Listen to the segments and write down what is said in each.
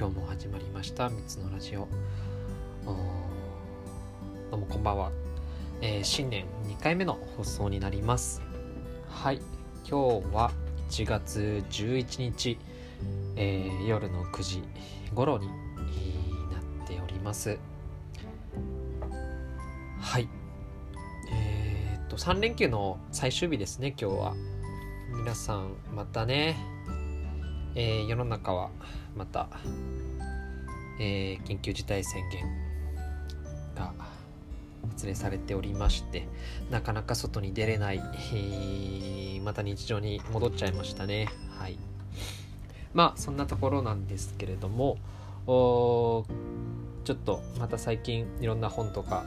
今日も始まりました。3つのラジオ。どうもこんばんは、えー、新年2回目の放送になります。はい。今日は1月11日、えー、夜の9時頃になっております。はい。えー、っと3連休の最終日ですね今日は。皆さんまたね。えー、世の中はまた、えー、緊急事態宣言が発令されておりましてなかなか外に出れない、えー、また日常に戻っちゃいましたね。はい。まあそんなところなんですけれどもおちょっとまた最近いろんな本とか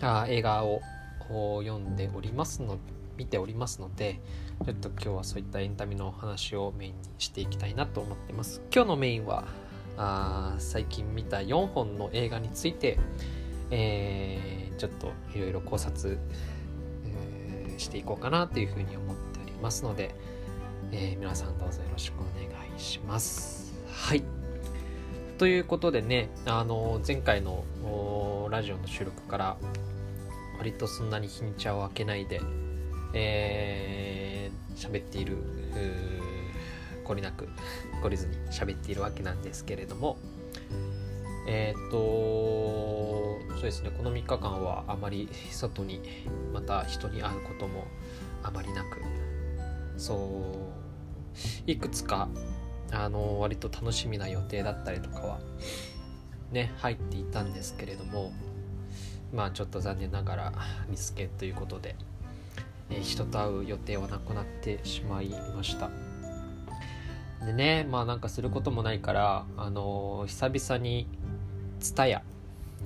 あ映画を読んでおりますの見ておりますのでちょっと今日はそういったエンタメの話をメインにしていきたいなと思ってます。今日のメインはあ最近見た4本の映画について、えー、ちょっといろいろ考察、えー、していこうかなというふうに思っておりますので、えー、皆さんどうぞよろしくお願いします。はい。ということでねあの前回のラジオの収録から割とそんなに日にちを開けないでえー、喋っている懲りなく懲りずに喋っているわけなんですけれども。えっ、とそうですねこの3日間はあまり外にまた人に会うこともあまりなく。そういくつかあの割と楽しみな予定だったりとかはね入っていたんですけれども。まあちょっと残念ながら見つけということで。え、人と会う予定はなくなってしまいました。でねまあなんかすることもないからあの、久々に TSUTAYA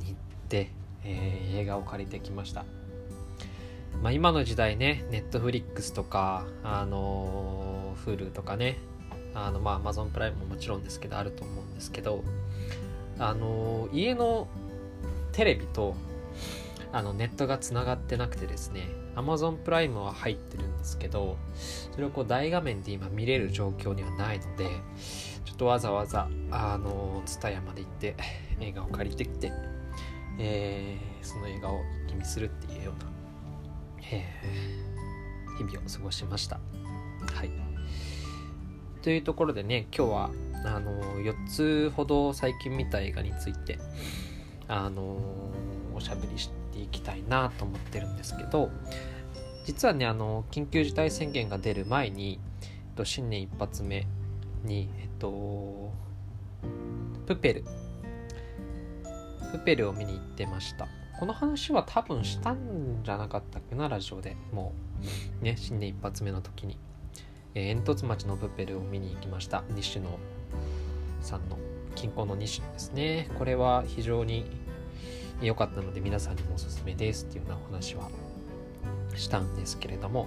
に行って、えー、映画を借りてきました。まあ今の時代ね Netflix とかあの Hulu とかねあのまあ Amazon プライムももちろんですけどあると思うんですけどあの家のテレビとあのネットがつながってなくてですね Amazon プライムは入ってるんですけどそれをこう大画面で今見れる状況にはないのでちょっとわざわざあの TSUTAYA まで行って映画を借りてきて、えー、その映画を一気見するっていうような、えー、日々を過ごしました。はい。というところでね今日はあの4つほど最近見た映画についてあのおしゃべりしていきたいなと思ってるんですけど実はねあの緊急事態宣言が出る前に、えっと、新年一発目にえっとプペル。プペルを見に行ってました。この話は多分したんじゃなかったっけなラジオで。もうね新年一発目の時に、えー、煙突町のプペルを見に行きました。西野さんの近郊の西野ですね。これは非常に良かったので皆さんにもおすすめですっていうようなお話はしたんですけれども。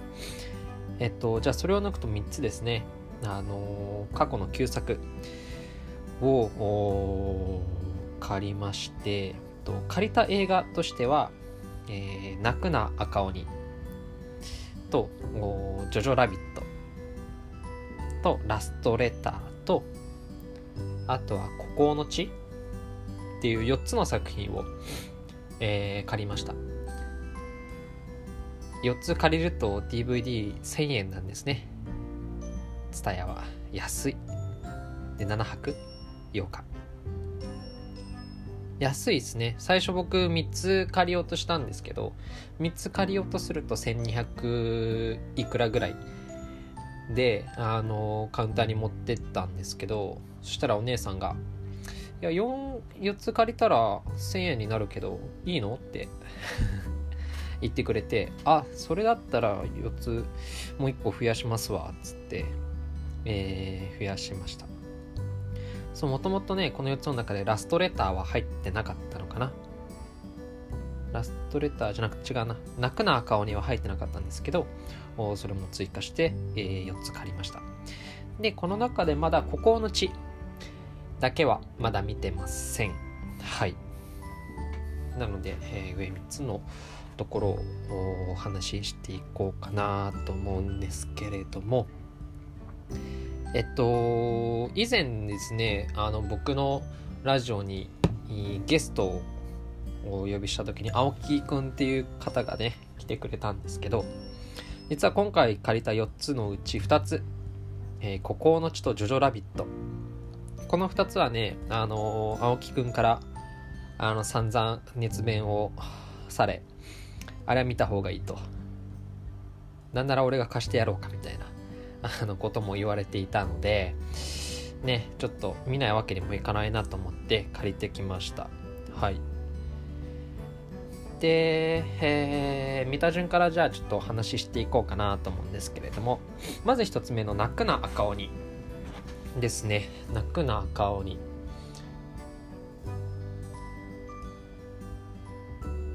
えっとじゃあそれを抜くと3つですね。あの過去の旧作を借りまして、えっと、借りた映画としては「えー、泣くな赤鬼」と「ジョジョラビット」と「ラストレター」とあとは「孤高の地」っていう4つの作品を、えー、借りました。4つ借りると DVD1000 円なんですね。ツタヤは安い。で、7泊8日。安いですね。最初僕3つ借りようとしたんですけど、3つ借りようとすると1200いくらぐらいで、あの、カウンターに持ってったんですけど、そしたらお姉さんが、いや 4, 4つ借りたら1000円になるけどいいのって 言ってくれてあそれだったら4つもう1個増やしますわっつって、えー、増やしました。そうもともとねこの4つの中でラストレターは入ってなかったのかな。ラストレターじゃなく違うな。泣くな赤鬼は入ってなかったんですけどそれも追加して、えー、4つ借りました。でこの中でまだ孤高の地だけはまだ見てません。はい。なので、えー、上3つのところをお話ししていこうかなと思うんですけれども、えっと以前ですねあの僕のラジオにゲストをお呼びした時に青木くんっていう方がね来てくれたんですけど実は今回借りた4つのうち2つ「えー、孤高の地」と「ジョジョラビット」この2つはねあの、青木くんからあの散々熱弁をされあれは見た方がいいと。なんなら俺が貸してやろうかみたいなあのことも言われていたのでねちょっと見ないわけにもいかないなと思って借りてきました。はい。で、えー、見た順からじゃあちょっとお話ししていこうかなと思うんですけれどもまず一つ目の泣くな赤鬼。ですね。泣くな赤鬼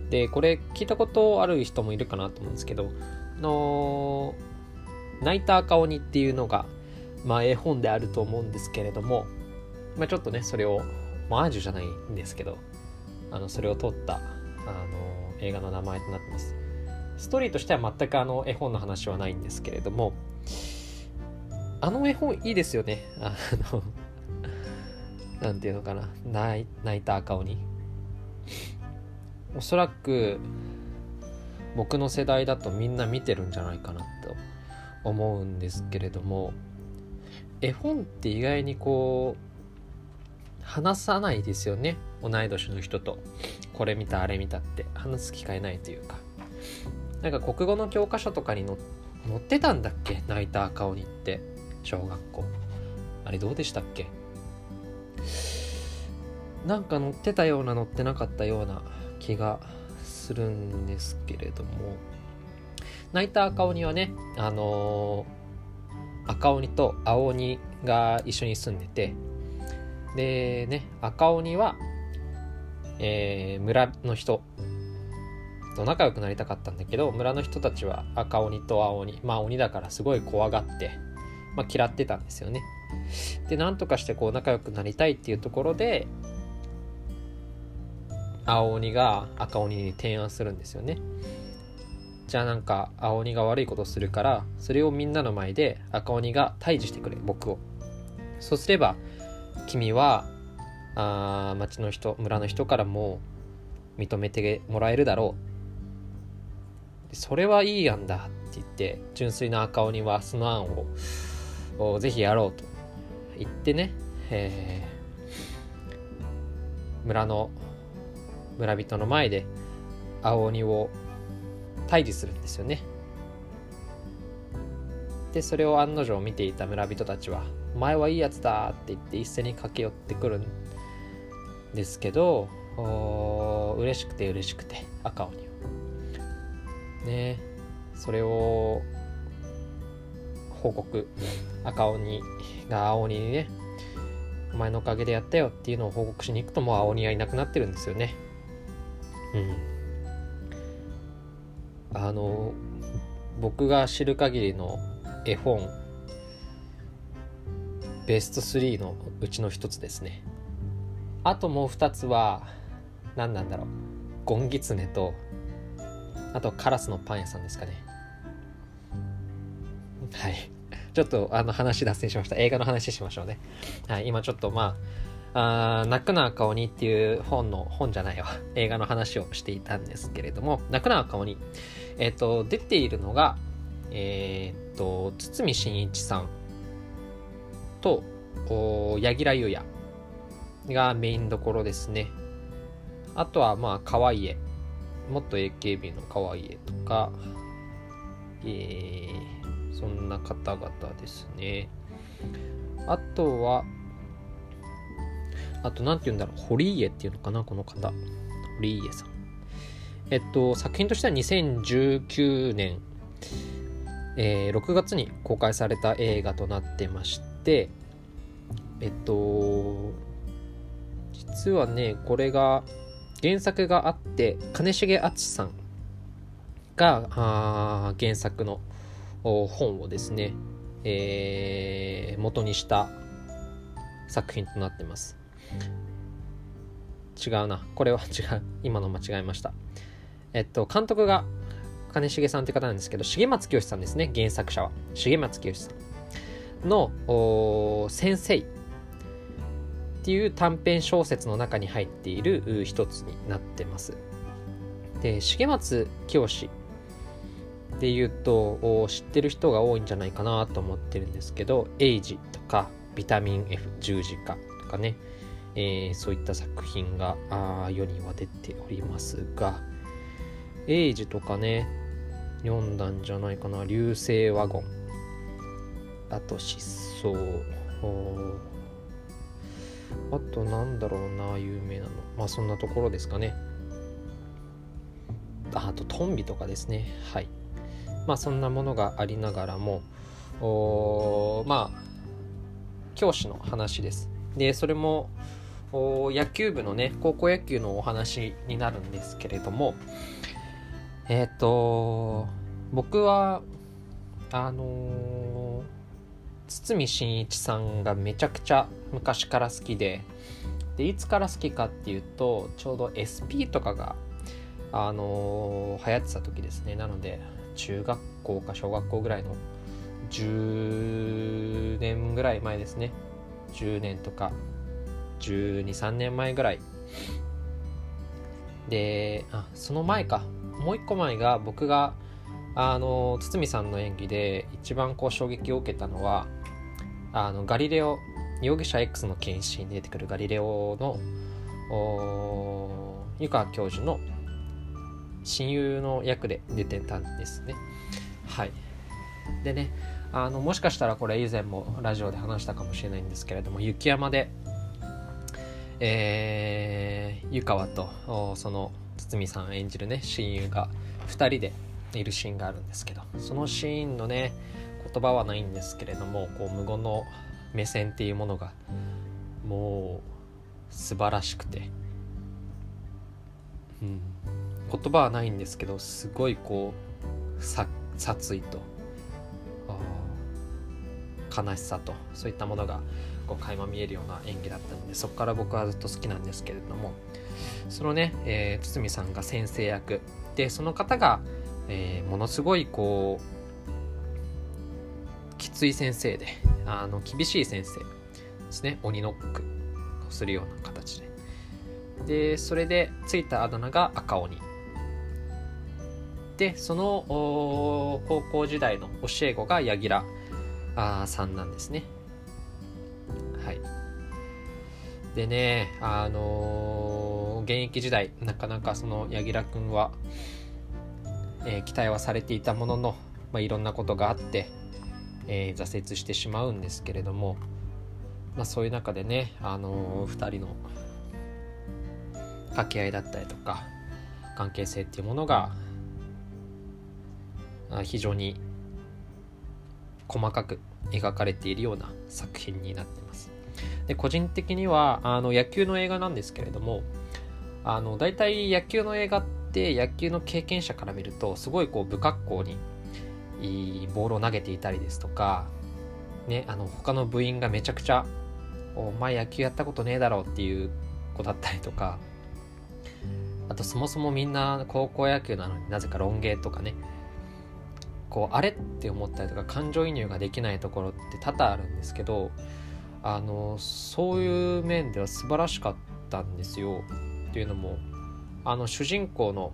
でこれ聞いたことある人もいるかなと思うんですけどあの泣いた赤鬼っていうのが、まあ、絵本であると思うんですけれども、まあ、ちょっとねそれをマージュじゃないんですけどあのそれを撮ったあの映画の名前となってます。ストーリーとしては全くあの絵本の話はないんですけれどもあの絵本いいですよね。あの なんていうのかな。泣いた赤鬼。おそらく僕の世代だとみんな見てるんじゃないかなと思うんですけれども絵本って意外にこう話さないですよね。同い年の人と。これ見たあれ見たって。話す機会ないというか。なんか国語の教科書とかに載ってたんだっけ？泣いた赤鬼って。小学校。あれどうでしたっけ？なんか載ってたような載ってなかったような気がするんですけれども。泣いた赤鬼はねあのー、赤鬼と青鬼が一緒に住んでて。でね赤鬼は、えー、村の人と仲良くなりたかったんだけど村の人たちは赤鬼と青鬼まあ鬼だからすごい怖がって、まあ、嫌ってたんですよね。でなんとかしてこう仲良くなりたいっていうところで青鬼が赤鬼に提案するんですよね。じゃあなんか青鬼が悪いことするからそれをみんなの前で赤鬼が退治してくれ僕を。そうすれば君はあ町の人村の人からも認めてもらえるだろう。それはいい案だって言って純粋な赤鬼はその案ををぜひやろうと言ってね、えー、村の村人の前で青鬼を退治するんですよね。でそれを案の定見ていた村人たちは「お前はいいやつだ」って言って一斉に駆け寄ってくるんですけど嬉しくて嬉しくて赤鬼を。ねそれを報告赤鬼が青鬼にねお前のおかげでやったよっていうのを報告しに行くともう青鬼はいなくなってるんですよね。うん。あの僕が知る限りの絵本ベスト3のうちの一つですね。あともう2つは何なんだろう。ゴンギツネとあとカラスのパン屋さんですかね。はい。ちょっとあの話脱線しました映画の話しましょうねはい今ちょっとまああ泣くな赤鬼っていう本の、本じゃないわ、映画の話をしていたんですけれども、泣くな赤鬼。えっ、ー、と、出ているのが、えっ、ー、と、堤真一さんと、柳楽優弥がメインどころですね。あとは、まあ、可愛い。もっと AKB の可愛い絵とか、えー、そんな方々ですね。あとは、あと、なんて言うんだろう、堀家っていうのかな、この方。堀家さん。えっと、作品としては2019年、えー、6月に公開された映画となってまして、えっと、実はね、これが、原作があって、金重敦さんがあ原作の本をですね、えー、元にした作品となってます。違うな。これは 違う。今の間違えました。えっと、監督が金重さんって方なんですけど、重松清さんですね。原作者は。重松清さん。の「先生」っていう短編小説の中に入っている一つになってます。で重松清で言うと知ってる人が多いんじゃないかなと思ってるんですけど「エイジ」とか「ビタミン F 十字架」とかね、えー、そういった作品があ世には出ておりますが「エイジ」とかね読んだんじゃないかな「流星ワゴン」あと「失踪」あとなんだろうな有名なの。まあそんなところですかね。あとトンビとかですね。はい。まあそんなものがありながらもまあ教師の話です。でそれも野球部のね高校野球のお話になるんですけれどもえっ、ー、と僕はあのー、堤真一さんがめちゃくちゃ昔から好きででいつから好きかっていうとちょうど SP とかがあのー、流行ってた時ですね。なので中学校か小学校ぐらいの10年ぐらい前ですね。10年とか123年前ぐらい。であその前か。もう一個前が僕があの堤さんの演技で一番こう衝撃を受けたのはあのガリレオ容疑者 X の検視に出てくるガリレオの湯川教授の親友の役で出てたんですね。はい。でね、あのもしかしたらこれ以前もラジオで話したかもしれないんですけれども、雪山で、えー、湯川とその堤さん演じるね、親友が2人でいるシーンがあるんですけど、そのシーンのね、言葉はないんですけれども、こう無言の目線っていうものが、もう素晴らしくて、うん。言葉はないんですけどすごいこう殺意と悲しさとそういったものがこう垣間見えるような演技だったのでそこから僕はずっと好きなんですけれどもそのね、えー、堤さんが先生役でその方が、えー、ものすごいこうきつい先生であの厳しい先生ですね。鬼ノックをするような形で。でそれでついたあだ名が赤鬼。でその高校時代の教え子が柳楽さんなんですね。はい。でねあのー、現役時代なかなかその柳楽君は、えー、期待はされていたものの、まあ、いろんなことがあって、えー、挫折してしまうんですけれども、まあ、そういう中でね、あのー、2人の掛け合いだったりとか関係性っていうものが非常に細かく描かれているような作品になってます。で個人的にはあの野球の映画なんですけれどもあの大体野球の映画って野球の経験者から見るとすごいこう不格好にボールを投げていたりですとか、ね、あの他の部員がめちゃくちゃ「お前野球やったことねえだろ」っていう子だったりとかあとそもそもみんな高校野球なのになぜかロン毛とかねこうあれって思ったりとか感情移入ができないところって多々あるんですけどあのそういう面では素晴らしかったんですよ。っていうのもあの主人公の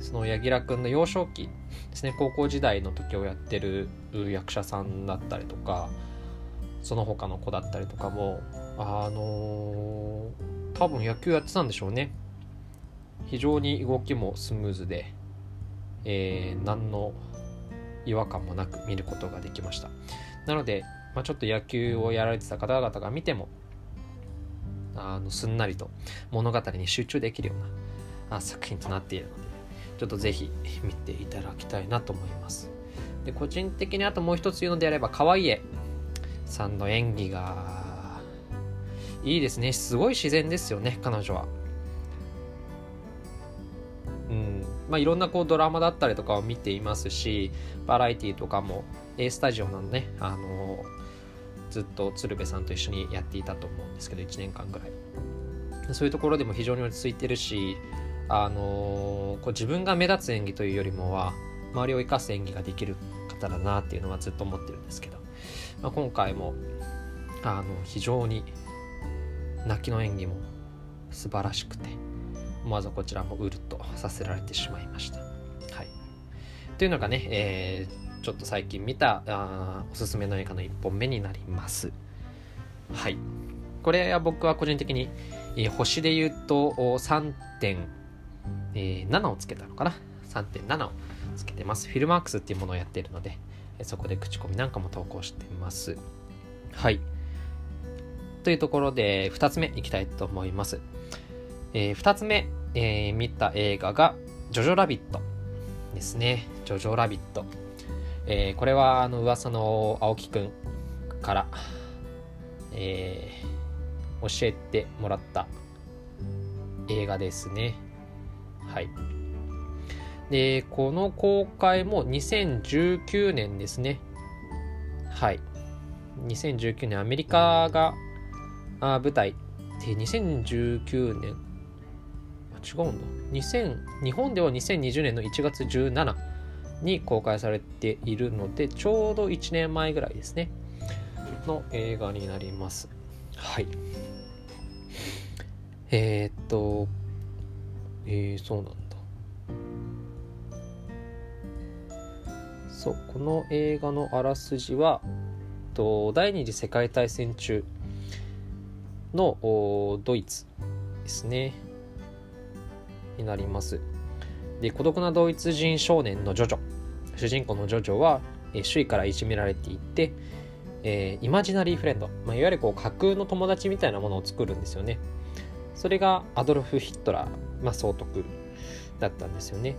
その柳楽君の幼少期ですね高校時代の時をやってる役者さんだったりとかその他の子だったりとかもあの、多分野球やってたんでしょうね非常に動きもスムーズで、えー、何の違和感もなく見ることができました。なので、まあ、ちょっと野球をやられてた方々が見てもあのすんなりと物語に集中できるような作品となっているのでちょっとぜひ見ていただきたいなと思います。で個人的にあともう一つ言うのであれば可愛いさんの演技がいいですね。すごい自然ですよね彼女は。まあ、いろんなこうドラマだったりとかを見ていますしバラエティとかも A スタジオなのね、あのずっと鶴瓶さんと一緒にやっていたと思うんですけど1年間ぐらい。そういうところでも非常に落ち着いてるし、あのこう自分が目立つ演技というよりもは周りを生かす演技ができる方だなっていうのはずっと思ってるんですけどまあ、今回もあの非常に泣きの演技も素晴らしくて思わずこちらもうるっとさせられてしまいました。はい、というのがね、えー、ちょっと最近見たあおすすめの映画の1本目になります。はい。これは僕は個人的に、えー、星で言うと3.7をつけたのかな？3.7をつけてます。フィルマークスっていうものをやっているので、そこで口コミなんかも投稿してます。はい。というところで、2つ目いきたいと思います。えー、2つ目、えー、見た映画が、ジョジョラビットですね。ジョジョラビット。えー、これは、あの、噂の青木くんから、えー、教えてもらった映画ですね。はい。で、この公開も2019年ですね。はい。2019年、アメリカがあ舞台で、2019年、違うんだ。2000、日本では2020年の1月17に公開されているので、ちょうど1年前ぐらいですね。の映画になります。はい。えー、っと、えー、そうなんだ。そう、この映画のあらすじは、と第二次世界大戦中のドイツですね。になります。で、孤独なドイツ人少年のジョジョ。主人公のジョジョは、え周囲からいじめられていって、えー、イマジナリーフレンド、まあ、いわゆるこう架空の友達みたいなものを作るんですよね。それがアドルフ・ヒットラー、まあ、総督だったんですよね。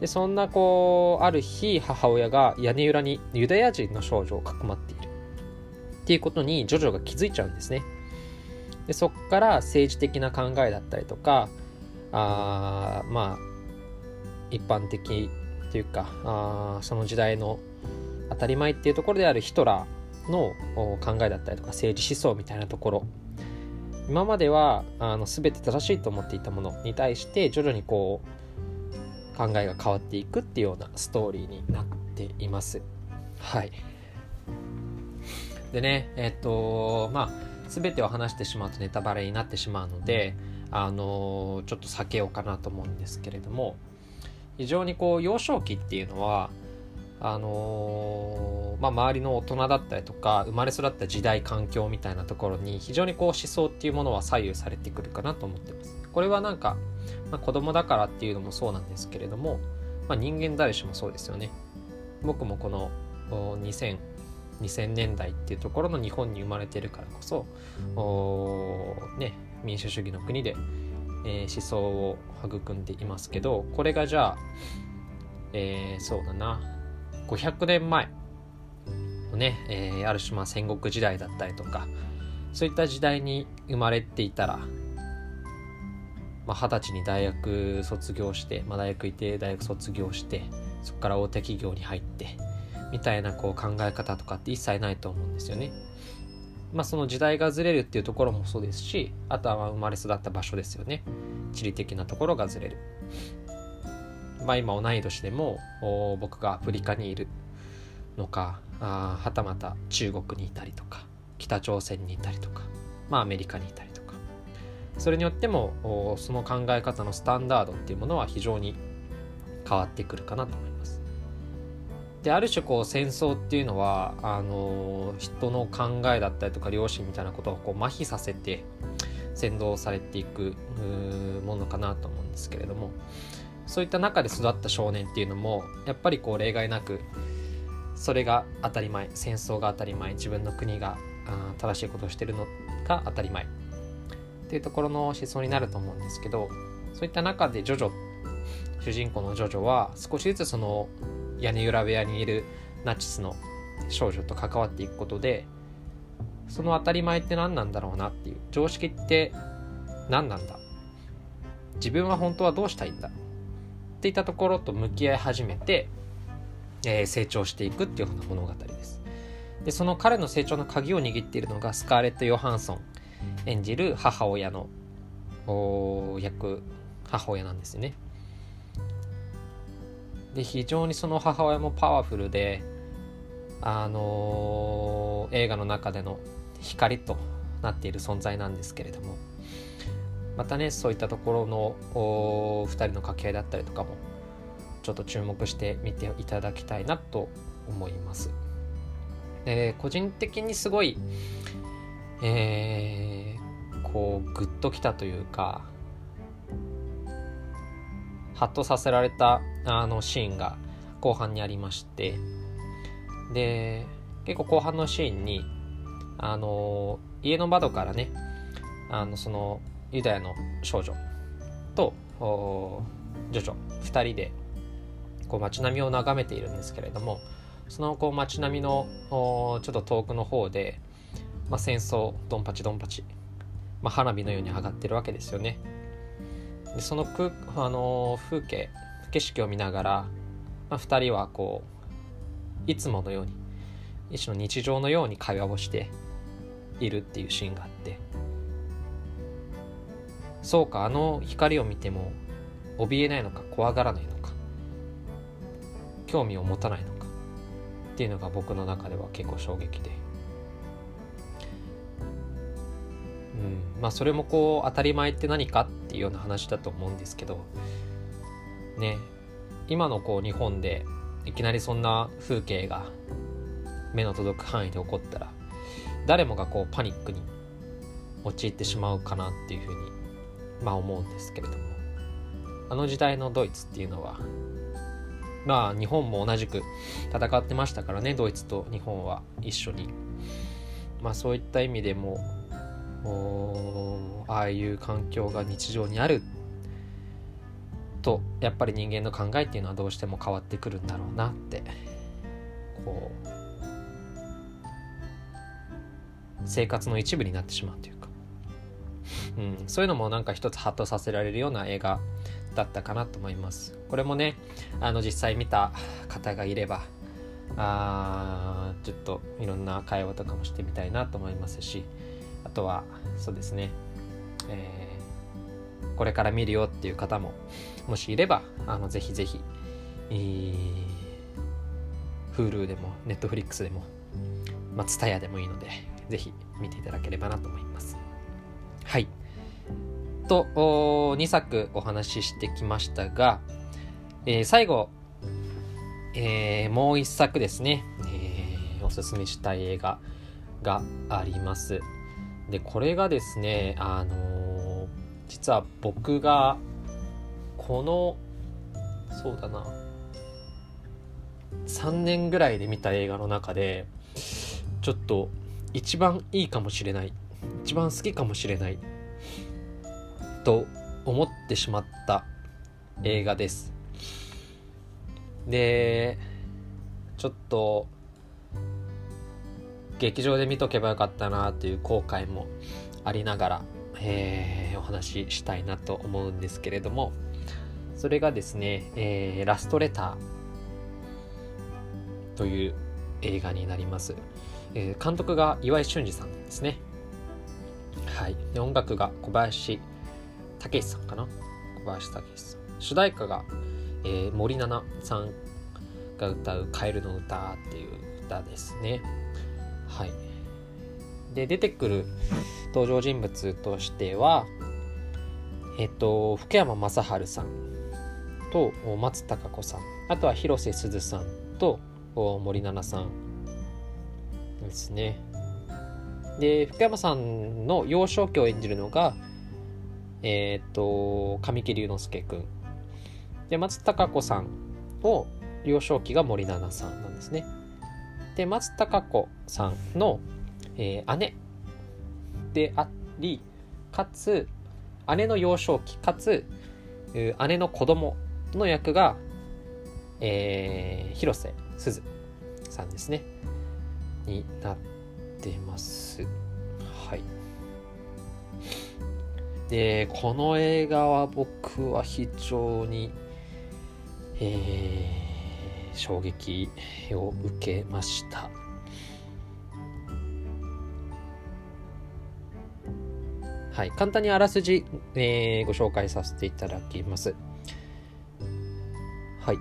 でそんなこうある日母親が屋根裏にユダヤ人の少女をかくまっているっていうことにジョジョが気づいちゃうんですね。でそこから政治的な考えだったりとかあまあ一般的というかあその時代の当たり前っていうところであるヒトラーの考えだったりとか政治思想みたいなところ今まではあの全て正しいと思っていたものに対して徐々にこう考えが変わっていくっていうようなストーリーになっています。はい。でね、えっと、まあ、全てを話してしまうとネタバレになってしまうので、あのちょっと避けようかなと思うんですけれども、非常にこう、幼少期っていうのは、あのー、まあ、周りの大人だったりとか生まれ育った時代環境みたいなところに非常にこう思想っていうものは左右されてくるかなと思ってます。これはなんか、まあ、子供だからっていうのもそうなんですけれども、まあ、人間誰しもそうですよね。僕もこの2000 2000年代っていうところの日本に生まれてるからこそね、民主主義の国で、えー、思想を育んでいますけどこれがじゃあ、えー、そうだな500年前のね、えー、ある種まあ戦国時代だったりとかそういった時代に生まれていたらまあ、20歳に大学卒業して、まあ、大学行って大学卒業してそこから大手企業に入ってみたいなこう考え方とかって一切ないと思うんですよね。まあその時代がずれるっていうところもそうですしあとは生まれ育った場所ですよね地理的なところがずれる。まあ今同い年でも僕がアフリカにいるのかあはたまた中国にいたりとか北朝鮮にいたりとかまあアメリカにいたりとかそれによってもその考え方のスタンダードっていうものは非常に変わってくるかなと思います。である種こう戦争っていうのはあの人の考えだったりとか良心みたいなことをこう麻痺させて先導されていくものかなと思うんですけれども。そういった中で育った少年っていうのもやっぱりこう例外なくそれが当たり前戦争が当たり前自分の国が正しいことをしてるのが当たり前。っていうところの思想になると思うんですけどそういった中でジョジョ主人公のジョジョは少しずつその屋根裏部屋にいるナチスの少女と関わっていくことでその当たり前って何なんだろうなっていう常識って何なんだ？自分は本当はどうしたいんだ？っていったところと向き合い始めて、えー、成長していくっていうような物語です。でその彼の成長の鍵を握っているのがスカーレット・ヨハンソン演じる母親の役母親なんですよね。で非常にその母親もパワフルであの、映画の中での光となっている存在なんですけれどもまたねそういったところの2人の掛け合いだったりとかもちょっと注目してみていただきたいなと思います。で個人的にすごい、えー、こうグッときたというかハッとさせられたあのシーンが後半にありましてで結構後半のシーンにあの家の窓からねあのそのユダヤの少女とジョジョ2人でこう街並みを眺めているんですけれどもそのこう街並みのちょっと遠くの方で、まあ、戦争ドンパチドンパチ、まあ、花火のように上がってるわけですよね。でそのく、あの風景景色を見ながら、まあ、2人はこういつものように一種の日常のように会話をしているっていうシーンがあってそうかあの光を見ても怯えないのか怖がらないのか興味を持たないのかっていうのが僕の中では結構衝撃で。うん、まあそれもこう当たり前って何かっていうような話だと思うんですけどね今のこう日本でいきなりそんな風景が目の届く範囲で起こったら誰もがこうパニックに陥ってしまうかなっていうふうにまあ思うんですけれども。あの時代のドイツっていうのはまあ日本も同じく戦ってましたからねドイツと日本は一緒に。まあそういった意味でもああいう環境が日常にあるとやっぱり人間の考えっていうのはどうしても変わってくるんだろうなってこう生活の一部になってしまうというか、うん、そういうのもなんか一つハッとさせられるような映画だったかなと思います。これもねあの実際見た方がいればあちょっといろんな会話とかもしてみたいなと思いますしあとはそうですね、えー、これから見るよっていう方ももしいればあのぜひぜひ、えー、Hulu でも Netflix でも、ま、TSUTAYA でもいいのでぜひ見ていただければなと思います。はい。と2作お話ししてきましたが、えー、最後、えー、もう1作ですね、えー、おすすめしたい映画があります。でこれがですねあの、実は僕がこのそうだな3年ぐらいで見た映画の中でちょっと一番いいかもしれない一番好きかもしれないと思ってしまった映画です。でちょっと劇場で見とけばよかったなという後悔もありながら、えー、お話ししたいなと思うんですけれどもそれがですね、えー、ラストレターという映画になります、えー、監督が岩井俊二さんですね。はい。で音楽が小林武さんかな？小林武さん。主題歌が、えー、森七菜さんが歌う「カエルの歌」っていう歌ですね。はい。で、出てくる登場人物としては、えっと、福山雅治さんと松たか子さん、あとは広瀬すずさんと森七菜さんですね。で、福山さんの幼少期を演じるのが、えっと、神木隆之介くん。で、松たか子さんを幼少期が森七菜さんなんですね。で松たか子さんの、えー、姉でありかつ姉の幼少期かつ姉の子供の役が、えー、広瀬すずさんですねになってます。はい。で、この映画は僕は非常に、えー衝撃を受けましたはい簡単にあらすじ、えー、ご紹介させていただきますはい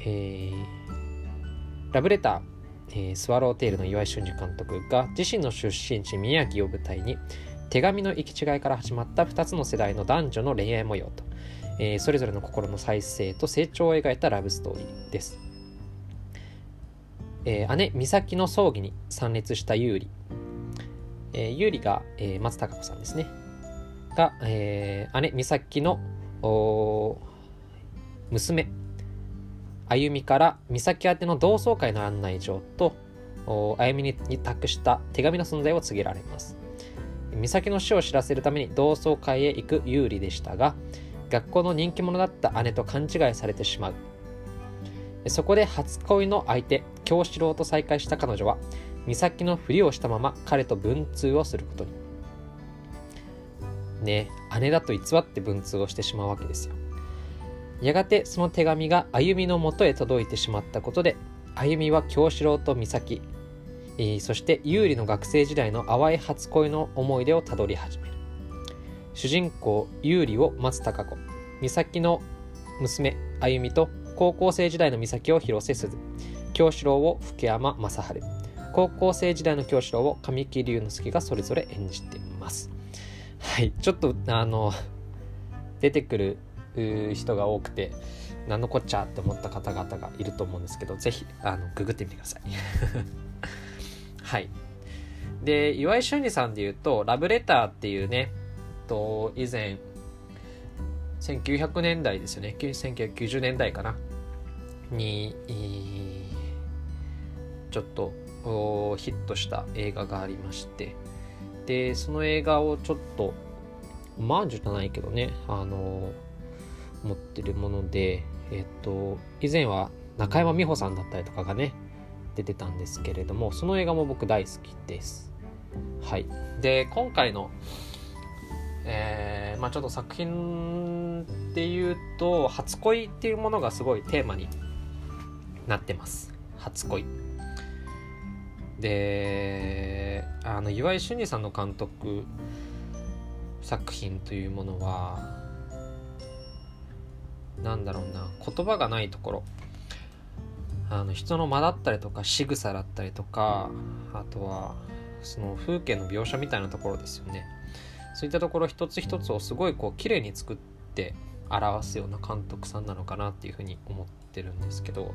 えー、ラブレターえー、スワローテールの岩井俊二監督が自身の出身地宮城を舞台に手紙の行き違いから始まった2つの世代の男女の恋愛模様と、えー、それぞれの心の再生と成長を描いたラブストーリーです。えー、姉美咲の葬儀に参列した優里、えー、優里が、えー、松たか子さんですね。が、えー、姉美咲の娘。あゆみから美咲宛ての同窓会の案内状とあゆみに託した手紙の存在を告げられます。美咲の死を知らせるために同窓会へ行く優里でしたが学校の人気者だった姉と勘違いされてしまう。そこで初恋の相手京志郎と再会した彼女は美咲のふりをしたまま彼と文通をすることに。ね姉だと偽って文通をしてしまうわけですよ。やがてその手紙が歩みのもとへ届いてしまったことで歩みは京志郎と美咲、え、そして優里の学生時代の淡い初恋の思い出をたどり始める。主人公優里を松たか子。美咲の娘歩みと高校生時代の美咲を広瀬すず。京志郎を福山雅治。高校生時代の京志郎を神木隆之介がそれぞれ演じています。はい。ちょっとあの出てくる人が多くて何のこっちゃって思った方々がいると思うんですけど是非あのググってみてください。はい。で岩井俊二さんで言うと「ラブレター」っていうねと以前1900年代ですよね。1990年代かな。にちょっとヒットした映画がありましてでその映画をちょっとマージュじゃないけどねあの持ってるものでえっと以前は中山美穂さんだったりとかがね出てたんですけれどもその映画も僕大好きです。はい。で今回のえー、まあちょっと作品っていうと初恋っていうものがすごいテーマになってます。初恋。であの岩井俊二さんの監督作品というものはなんだろうな言葉がないところ。あの人の間だったりとか仕草だったりとかあとはその風景の描写みたいなところですよね。そういったところ一つ一つをすごいこう綺麗に作って表すような監督さんなのかなっていうふうに思ってるんですけど。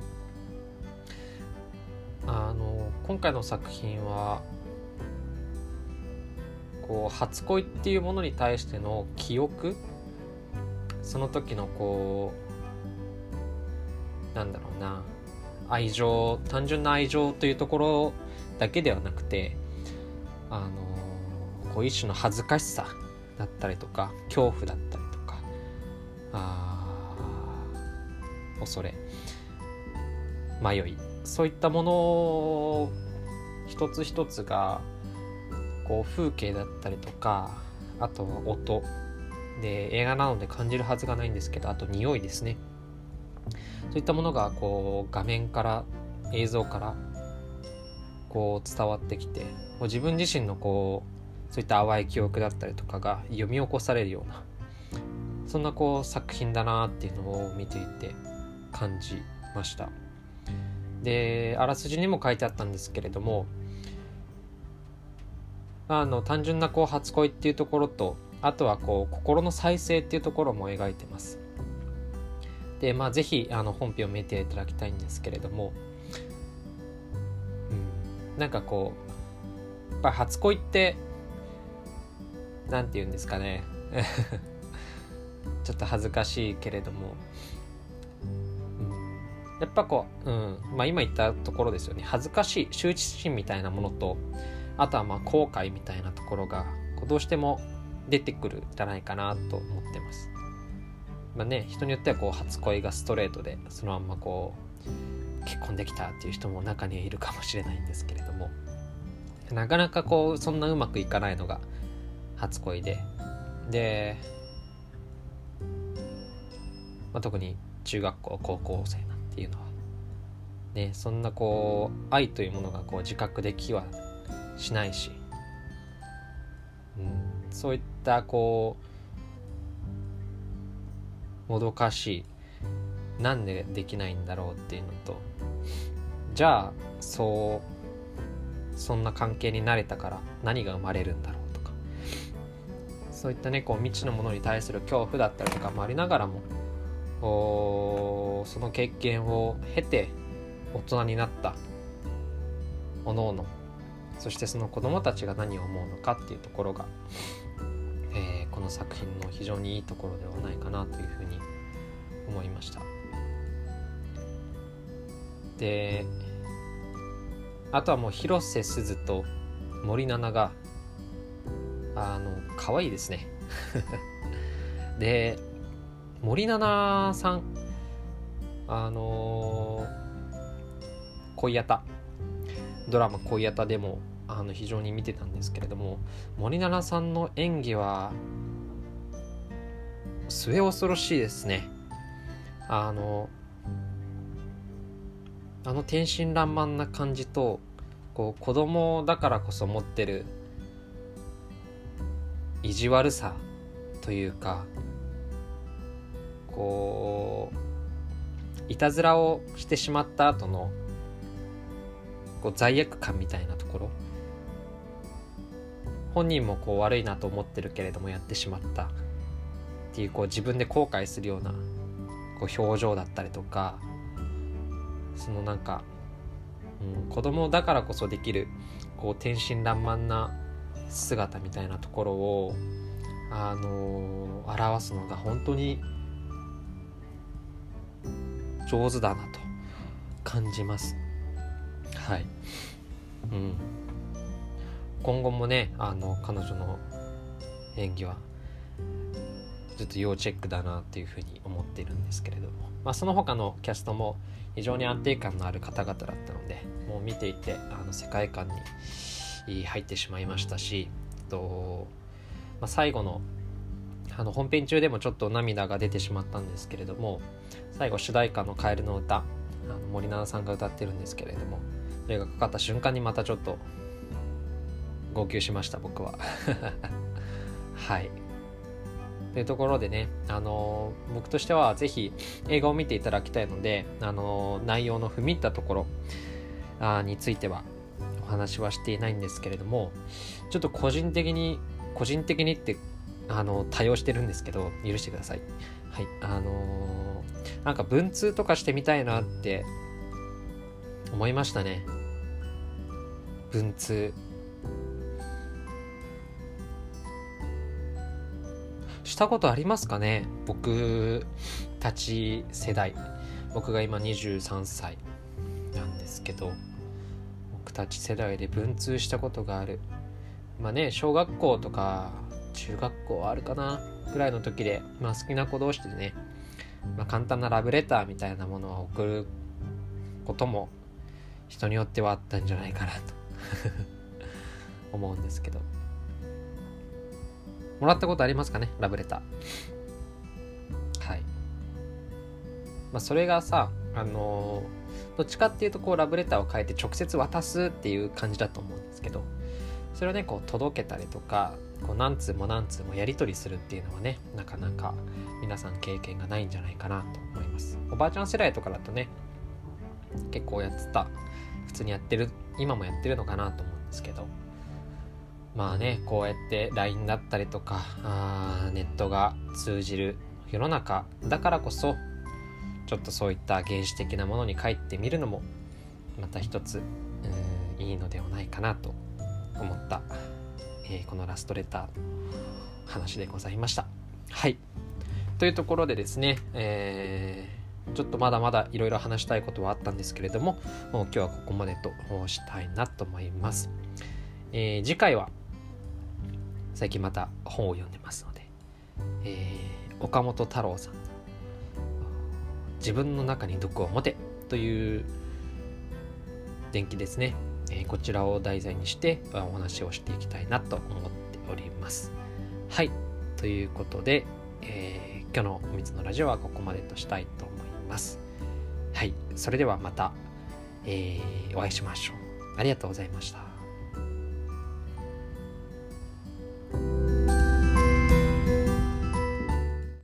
あの今回の作品はこう初恋っていうものに対しての記憶？その時のこうなんだろうな。愛情単純な愛情というところだけではなくてあのこう一種の恥ずかしさだったりとか恐怖だったりとかあ恐れ迷い。そういったもの一つ一つがこう風景だったりとかあとは音。で映画なので感じるはずがないんですけどあと匂いですね。そういったものがこう画面から映像からこう伝わってきてもう自分自身のこうそういった淡い記憶だったりとかが読み起こされるようなそんなこう作品だなっていうのを見ていて感じました。であらすじにも書いてあったんですけれどもあの単純なこう初恋っていうところとあとはこう心の再生っていうところも描いてます。でまあ是非あの本編を見ていただきたいんですけれども、うん、なんかこうやっぱ初恋って何て言うんですかね。ちょっと恥ずかしいけれども、やっぱこう、うんまあ、今言ったところですよね。恥ずかしい羞恥心みたいなものとあとはまあ後悔みたいなところがどうしても出てくるんじゃないかなと思ってます。まあね、人によってはこう初恋がストレートでそのまんまこう結婚できたっていう人も中にはいるかもしれないんですけれども。なかなかこうそんなうまくいかないのが初恋で。で、まあ、特に中学校高校生。なんていうのは。ねそんなこう愛というものがこう自覚できはしないし、うん、そういったこうもどかしいなんでできないんだろうっていうのとじゃあそうそんな関係になれたから何が生まれるんだろうとか。そういったねこう未知のものに対する恐怖だったりとかもありながらもその経験を経て大人になったおのおの。そしてその子供たちが何を思うのかっていうところが、えー、この作品の非常にいいところではないかなというふうに思いました。であとはもう広瀬すずと森七菜があの可愛いですね。で森七菜さん。あのー、恋やたドラマ「恋やた」でもあの非常に見てたんですけれども森七菜さんの演技は末恐ろしいですね。あのあの天真爛漫な感じとこう子供だからこそ持ってる意地悪さというかこういたずらをしてしまった後のこう罪悪感みたいなところ。本人もこう悪いなと思ってるけれどもやってしまったっていうこう自分で後悔するようなこう表情だったりとかそのなんか、うん、子供だからこそできるこう天真爛漫な姿みたいなところをあのー、表すのが本当に上手だなと感じます。はい。うん。今後もねあの彼女の演技はちょっと要チェックだなっていうふうに思ってるんですけれども、まあ、その他のキャストも非常に安定感のある方々だったのでもう見ていてあの世界観に入ってしまいましたしと、まあ、最後のあの本編中でもちょっと涙が出てしまったんですけれども最後主題歌の「カエルの歌」あの森七菜さんが歌ってるんですけれどもそれがかかった瞬間にまたちょっと号泣しました僕は。はい。というところでね、あの僕としてはぜひ映画を見ていただきたいので、あの内容の踏み入ったところあについてはお話はしていないんですけれどもちょっと個人的に個人的にってあの多用してるんですけど許してください。はいあのー、なんか文通とかしてみたいなって思いましたね。文通。したことありますかね？僕たち世代。僕が今23歳なんですけど僕たち世代で文通したことがある。まあね小学校とか中学校あるかな。ぐらいの時で、まあ、好きな子同士でね、まあ、簡単なラブレターみたいなものを送ることも人によってはあったんじゃないかなと 思うんですけど。もらったことありますかね？ラブレター。はい。まあそれがさあのー、どっちかっていうとこうラブレターを変えて直接渡すっていう感じだと思うんですけどそれをねこう届けたりとかこう何通も何通もやり取りするっていうのはねなかなか皆さん経験がないんじゃないかなと思います。おばあちゃん世代とかだとね結構やってた普通にやってる今もやってるのかなと思うんですけど。まあねこうやって LINE だったりとかあネットが通じる世の中だからこそちょっとそういった原始的なものに帰ってみるのもまた一ついいのではないかなと思ったえー、このラストレター話でございました。はい。というところでですね、えー、ちょっとまだまだいろいろ話したいことはあったんですけれども、もう今日はここまでとしたいなと思います。えー、次回は、最近また本を読んでますので、えー、岡本太郎さん自分の中に毒を持てという伝記ですね。えこちらを題材にしてお話をしていきたいなと思っております。はい。ということで、えー、今日のお水のラジオはここまでとしたいと思います。はい。それではまた、えー、お会いしましょう。ありがとうございました。